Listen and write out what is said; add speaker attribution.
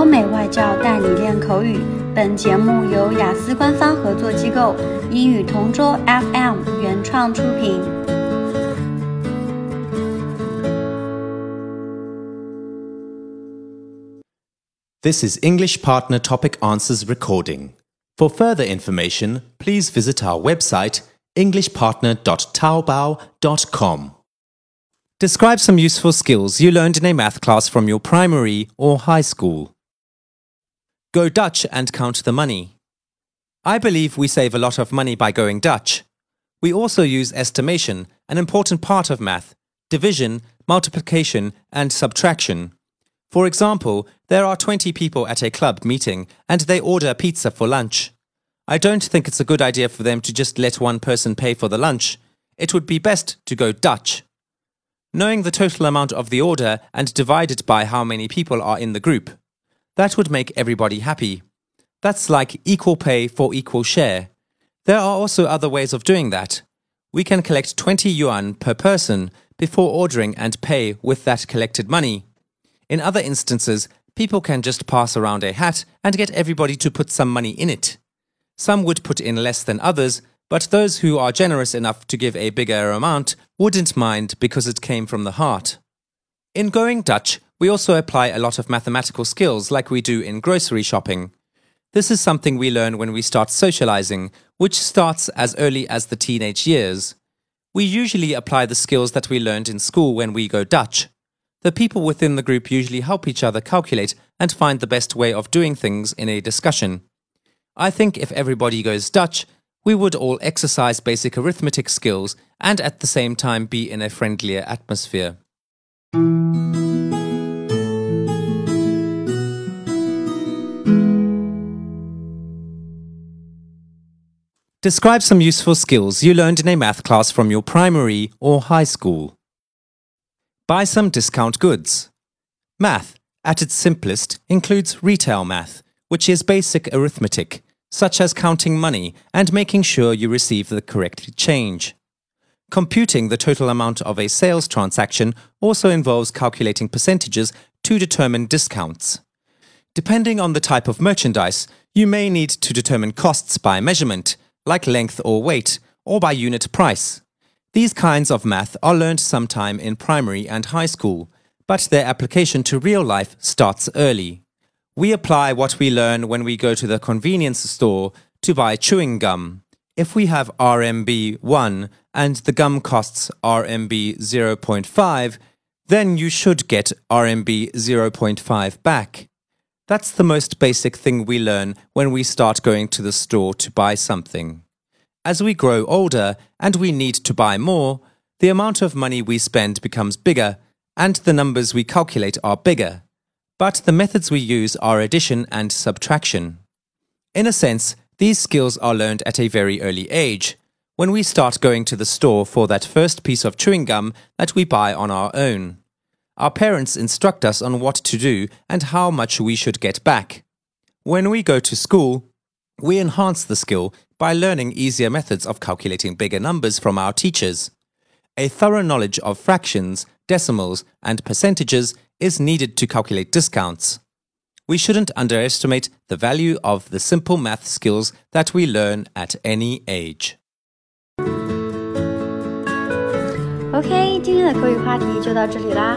Speaker 1: 欧美外教带你练口语。本节目由雅思官方合作机构英语同桌 FM 原创出品。
Speaker 2: This is English Partner Topic Answers recording. For further information, please visit our website englishpartner.taobao.com. Describe some useful skills you learned in a math class from your primary or high school. Go Dutch and count the money. I believe we save a lot of money by going Dutch. We also use estimation, an important part of math, division, multiplication, and subtraction. For example, there are 20 people at a club meeting and they order pizza for lunch. I don't think it's a good idea for them to just let one person pay for the lunch. It would be best to go Dutch. Knowing the total amount of the order and divide it by how many people are in the group. That would make everybody happy. That's like equal pay for equal share. There are also other ways of doing that. We can collect 20 yuan per person before ordering and pay with that collected money. In other instances, people can just pass around a hat and get everybody to put some money in it. Some would put in less than others, but those who are generous enough to give a bigger amount wouldn't mind because it came from the heart. In Going Dutch, we also apply a lot of mathematical skills like we do in grocery shopping. This is something we learn when we start socializing, which starts as early as the teenage years. We usually apply the skills that we learned in school when we go Dutch. The people within the group usually help each other calculate and find the best way of doing things in a discussion. I think if everybody goes Dutch, we would all exercise basic arithmetic skills and at the same time be in a friendlier atmosphere. Describe some useful skills you learned in a math class from your primary or high school. Buy some discount goods. Math, at its simplest, includes retail math, which is basic arithmetic such as counting money and making sure you receive the correct change. Computing the total amount of a sales transaction also involves calculating percentages to determine discounts. Depending on the type of merchandise, you may need to determine costs by measurement, like length or weight, or by unit price. These kinds of math are learned sometime in primary and high school, but their application to real life starts early. We apply what we learn when we go to the convenience store to buy chewing gum. If we have RMB 1 and the gum costs RMB 0.5, then you should get RMB 0.5 back. That's the most basic thing we learn when we start going to the store to buy something. As we grow older and we need to buy more, the amount of money we spend becomes bigger and the numbers we calculate are bigger but the methods we use are addition and subtraction. In a sense, these skills are learned at a very early age, when we start going to the store for that first piece of chewing gum that we buy on our own. Our parents instruct us on what to do and how much we should get back. When we go to school, we enhance the skill by learning easier methods of calculating bigger numbers from our teachers. A thorough knowledge of fractions, decimals, and percentages is needed to calculate discounts. We shouldn't underestimate the value of the simple math skills that we learn at any age.
Speaker 1: OK，今天的口语话题就到这里啦。